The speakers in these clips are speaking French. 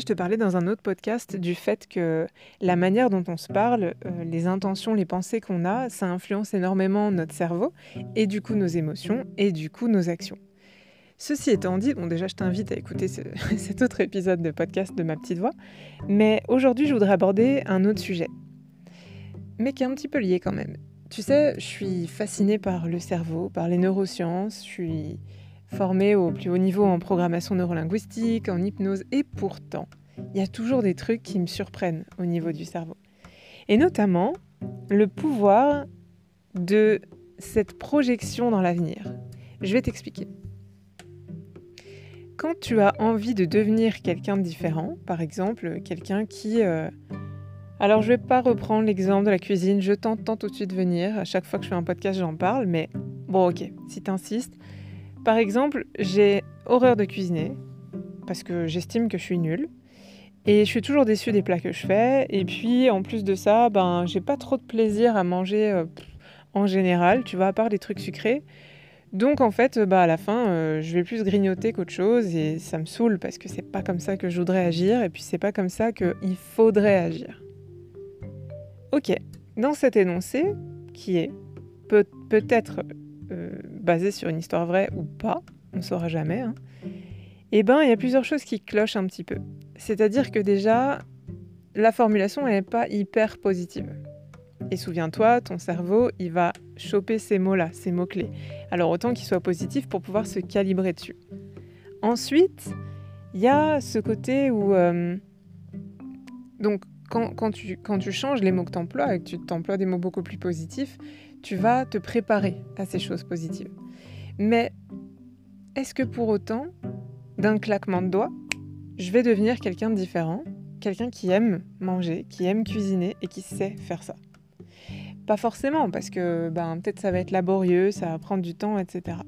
je te parlais dans un autre podcast du fait que la manière dont on se parle, euh, les intentions, les pensées qu'on a, ça influence énormément notre cerveau et du coup nos émotions et du coup nos actions. Ceci étant dit, bon déjà je t'invite à écouter cet autre épisode de podcast de ma petite voix, mais aujourd'hui je voudrais aborder un autre sujet, mais qui est un petit peu lié quand même. Tu sais, je suis fascinée par le cerveau, par les neurosciences, je suis formée au plus haut niveau en programmation neurolinguistique, en hypnose, et pourtant, il y a toujours des trucs qui me surprennent au niveau du cerveau. Et notamment, le pouvoir de cette projection dans l'avenir. Je vais t'expliquer. Quand tu as envie de devenir quelqu'un de différent, par exemple quelqu'un qui... Euh, alors je vais pas reprendre l'exemple de la cuisine, je t'entends tout de suite venir, à chaque fois que je fais un podcast j'en parle, mais bon ok, si tu insistes, par exemple, j'ai horreur de cuisiner parce que j'estime que je suis nulle. Et je suis toujours déçue des plats que je fais. Et puis, en plus de ça, ben, j'ai pas trop de plaisir à manger euh, en général, tu vois, à part des trucs sucrés. Donc, en fait, bah, à la fin, euh, je vais plus grignoter qu'autre chose. Et ça me saoule parce que c'est pas comme ça que je voudrais agir. Et puis, c'est pas comme ça qu'il faudrait agir. Ok, dans cet énoncé, qui est peut- peut-être euh, basé sur une histoire vraie ou pas, on ne saura jamais, hein, eh ben, il y a plusieurs choses qui clochent un petit peu. C'est-à-dire que déjà, la formulation n'est pas hyper positive. Et souviens-toi, ton cerveau, il va choper ces mots-là, ces mots-clés. Alors autant qu'ils soient positifs pour pouvoir se calibrer dessus. Ensuite, il y a ce côté où... Euh, donc, quand, quand, tu, quand tu changes les mots que tu emploies et que tu t'emploies des mots beaucoup plus positifs, tu vas te préparer à ces choses positives. Mais est-ce que pour autant, d'un claquement de doigts, je vais devenir quelqu'un de différent, quelqu'un qui aime manger, qui aime cuisiner et qui sait faire ça? Pas forcément, parce que ben, peut-être ça va être laborieux, ça va prendre du temps, etc.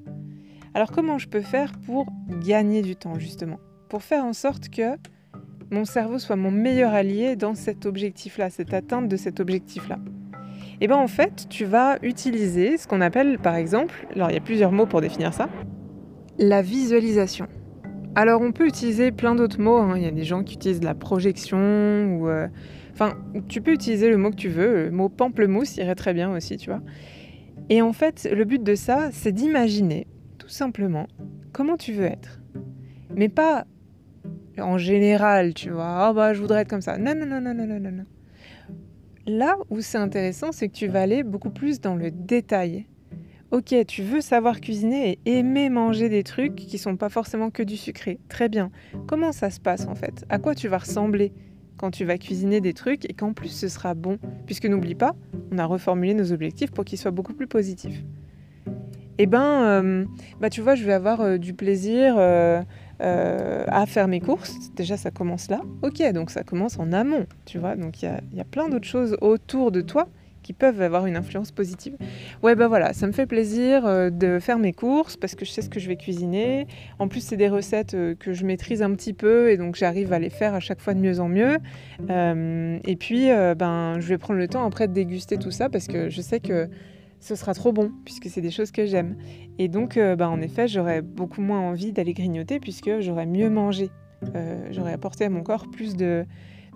Alors comment je peux faire pour gagner du temps, justement? Pour faire en sorte que mon cerveau soit mon meilleur allié dans cet objectif-là, cette atteinte de cet objectif-là? Et eh bien en fait, tu vas utiliser ce qu'on appelle par exemple, alors il y a plusieurs mots pour définir ça, la visualisation. Alors on peut utiliser plein d'autres mots, hein. il y a des gens qui utilisent la projection ou... Euh, enfin, tu peux utiliser le mot que tu veux, le mot pamplemousse irait très bien aussi, tu vois. Et en fait, le but de ça, c'est d'imaginer, tout simplement, comment tu veux être. Mais pas en général, tu vois, oh bah je voudrais être comme ça. Non, non, non, non, non, non, non. Là où c'est intéressant, c'est que tu vas aller beaucoup plus dans le détail. Ok, tu veux savoir cuisiner et aimer manger des trucs qui sont pas forcément que du sucré. Très bien. Comment ça se passe en fait? À quoi tu vas ressembler quand tu vas cuisiner des trucs et qu'en plus ce sera bon? Puisque n'oublie pas, on a reformulé nos objectifs pour qu'ils soient beaucoup plus positifs. Eh ben, euh, bah tu vois, je vais avoir euh, du plaisir. Euh, euh, à faire mes courses. Déjà, ça commence là. Ok, donc ça commence en amont, tu vois. Donc il y a, plein d'autres choses autour de toi qui peuvent avoir une influence positive. Ouais, bah voilà, ça me fait plaisir euh, de faire mes courses parce que je sais ce que je vais cuisiner. En plus, c'est des recettes euh, que je maîtrise un petit peu et donc j'arrive à les faire à chaque fois de mieux en mieux. et puis, ben, je vais prendre le temps après de déguster tout ça parce que je sais que ce sera trop bon, puisque c'est des choses que j'aime. Et donc, euh, bah, en effet, j'aurais beaucoup moins envie d'aller grignoter, puisque j'aurais mieux mangé. Euh, j'aurais apporté à mon corps plus de,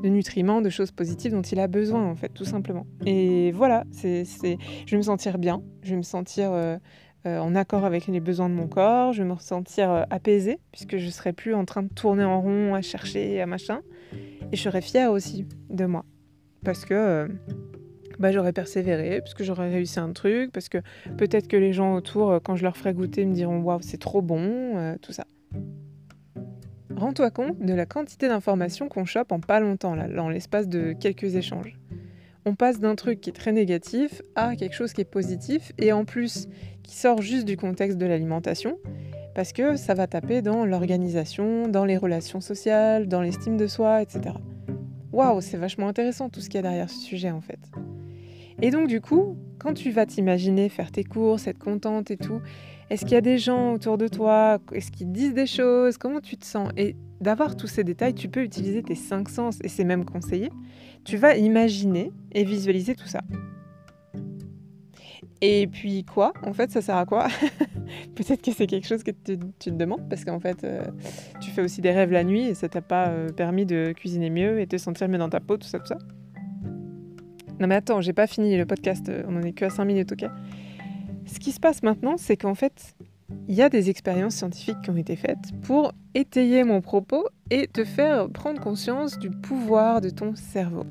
nutriments, de choses positives dont il a besoin, en fait, tout simplement. Et voilà, c'est, je vais me sentir bien, je vais me sentir euh, en accord avec les besoins de mon corps, je vais me sentir apaisée, puisque je serai plus en train de tourner en rond, à chercher, à machin. Et je serai fière aussi de moi. Parce que bah, j'aurais persévéré, parce que j'aurais réussi un truc, parce que peut-être que les gens autour, euh, quand je leur ferai goûter, me diront waouh, c'est trop bon, euh, tout ça. Rends-toi compte de la quantité d'informations qu'on chope en pas longtemps, là, dans l'espace de quelques échanges. On passe d'un truc qui est très négatif à quelque chose qui est positif et en plus qui sort juste du contexte de l'alimentation parce que ça va taper dans l'organisation, dans les relations sociales, dans l'estime de soi, etc. Waouh, c'est vachement intéressant tout ce qu'il y a derrière ce sujet en fait. Et donc du coup, quand tu vas t'imaginer faire tes courses, être contente et tout, est-ce qu'il y a des gens autour de toi? Est-ce qu'ils disent des choses? Comment tu te sens? Et d'avoir tous ces détails, tu peux utiliser tes cinq sens, et c'est même conseillé. Tu vas imaginer et visualiser tout ça. Et puis quoi? En fait, ça sert à quoi? Peut-être que c'est quelque chose que tu, te demandes parce qu'en fait, euh, tu fais aussi des rêves la nuit et ça t'a pas euh, permis de cuisiner mieux et te sentir mieux dans ta peau, tout ça, tout ça. Non mais attends, j'ai pas fini le podcast, on en est que à 5 minutes, ok? Ce qui se passe maintenant, c'est qu'en fait, il y a des expériences scientifiques qui ont été faites pour étayer mon propos et te faire prendre conscience du pouvoir de ton cerveau.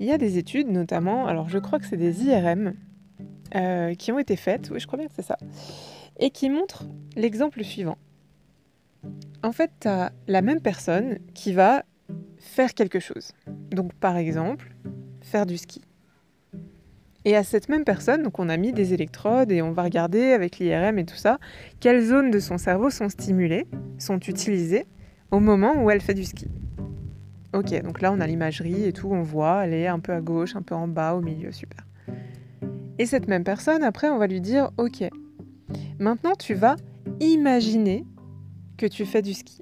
Il y a des études notamment, alors je crois que c'est des IRM, euh, qui ont été faites, oui je crois bien que c'est ça, et qui montrent l'exemple suivant. En fait, tu as la même personne qui va faire quelque chose. Donc par exemple, faire du ski. Et à cette même personne, on a mis des électrodes et on va regarder avec l'IRM et tout ça, quelles zones de son cerveau sont stimulées, sont utilisées au moment où elle fait du ski. Ok, donc là on a l'imagerie et tout, on voit, elle est un peu à gauche, un peu en bas, au milieu, super. Et cette même personne, après, on va lui dire, ok, maintenant tu vas imaginer que tu fais du ski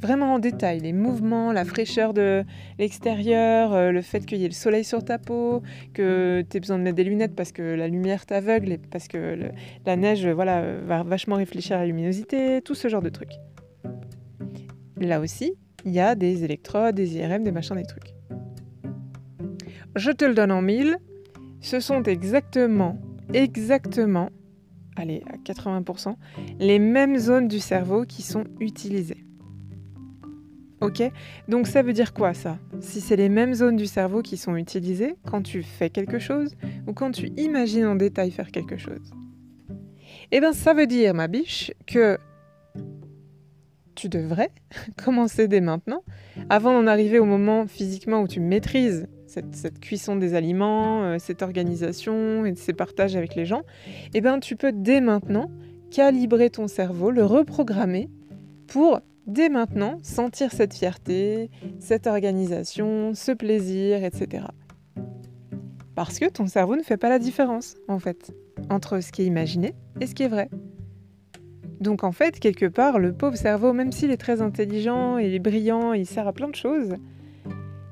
vraiment en détail, les mouvements, la fraîcheur de l'extérieur, euh, le fait qu'il y ait le soleil sur ta peau, que tu aies besoin de mettre des lunettes parce que la lumière t'aveugle et parce que la neige voilà, va vachement réfléchir à la luminosité, tout ce genre de trucs. Là aussi, il y a des électrodes, des IRM, des machins, des trucs. Je te le donne en mille, ce sont exactement, exactement, allez, à 80%, les mêmes zones du cerveau qui sont utilisées. Ok. Donc ça veut dire quoi ça? Si c'est les mêmes zones du cerveau qui sont utilisées quand tu fais quelque chose ou quand tu imagines en détail faire quelque chose? Eh bien ça veut dire, ma biche, que tu devrais commencer dès maintenant, avant d'en arriver au moment physiquement où tu maîtrises cette, cuisson des aliments, euh, cette organisation et ces partages avec les gens, eh bien tu peux dès maintenant calibrer ton cerveau, le reprogrammer pour dès maintenant sentir cette fierté, cette organisation, ce plaisir, etc. Parce que ton cerveau ne fait pas la différence, en fait, entre ce qui est imaginé et ce qui est vrai. Donc en fait, quelque part, le pauvre cerveau, même s'il est très intelligent, il est brillant, il sert à plein de choses,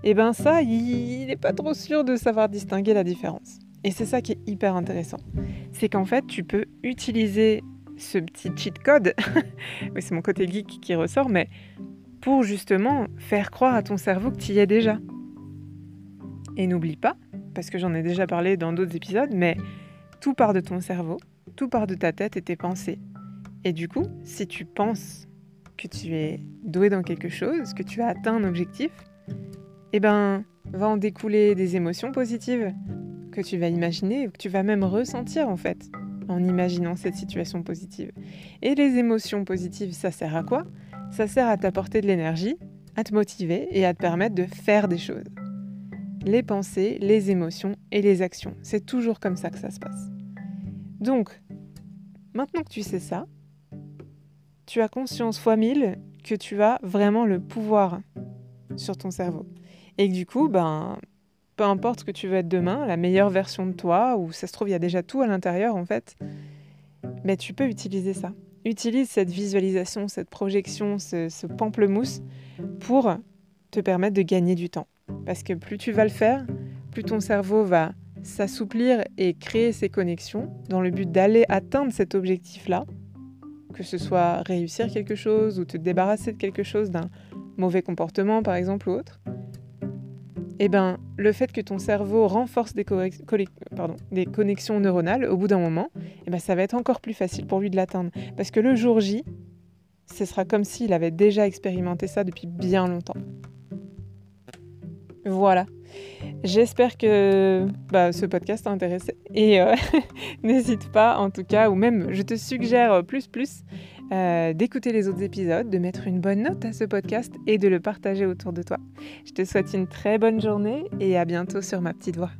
et eh ben ça, il n'est pas trop sûr de savoir distinguer la différence. Et c'est ça qui est hyper intéressant. C'est qu'en fait, tu peux utiliser ce petit cheat code, c'est mon côté geek qui ressort, mais pour justement faire croire à ton cerveau que tu y es déjà. Et n'oublie pas, parce que j'en ai déjà parlé dans d'autres épisodes, mais tout part de ton cerveau, tout part de ta tête et tes pensées. Et du coup, si tu penses que tu es doué dans quelque chose, que tu as atteint un objectif, eh ben, va en découler des émotions positives que tu vas imaginer, que tu vas même ressentir en fait en imaginant cette situation positive. Et les émotions positives, ça sert à quoi? Ça sert à t'apporter de l'énergie, à te motiver et à te permettre de faire des choses. Les pensées, les émotions et les actions. C'est toujours comme ça que ça se passe. Donc, maintenant que tu sais ça, tu as conscience fois mille que tu as vraiment le pouvoir sur ton cerveau. Et que du coup, ben, peu importe ce que tu veux être demain, la meilleure version de toi, ou ça se trouve, il y a déjà tout à l'intérieur en fait, mais tu peux utiliser ça. Utilise cette visualisation, cette projection, ce, pamplemousse pour te permettre de gagner du temps. Parce que plus tu vas le faire, plus ton cerveau va s'assouplir et créer ses connexions dans le but d'aller atteindre cet objectif-là, que ce soit réussir quelque chose ou te débarrasser de quelque chose, d'un mauvais comportement par exemple ou autre eh ben, le fait que ton cerveau renforce des, connexions neuronales, au bout d'un moment, eh ben, ça va être encore plus facile pour lui de l'atteindre. Parce que le jour J, ce sera comme s'il avait déjà expérimenté ça depuis bien longtemps. Voilà. J'espère que bah, ce podcast t'a. Et euh, n'hésite pas, en tout cas, ou même je te suggère plus plus euh, d'écouter les autres épisodes, de mettre une bonne note à ce podcast et de le partager autour de toi. Je te souhaite une très bonne journée et à bientôt sur ma petite voix.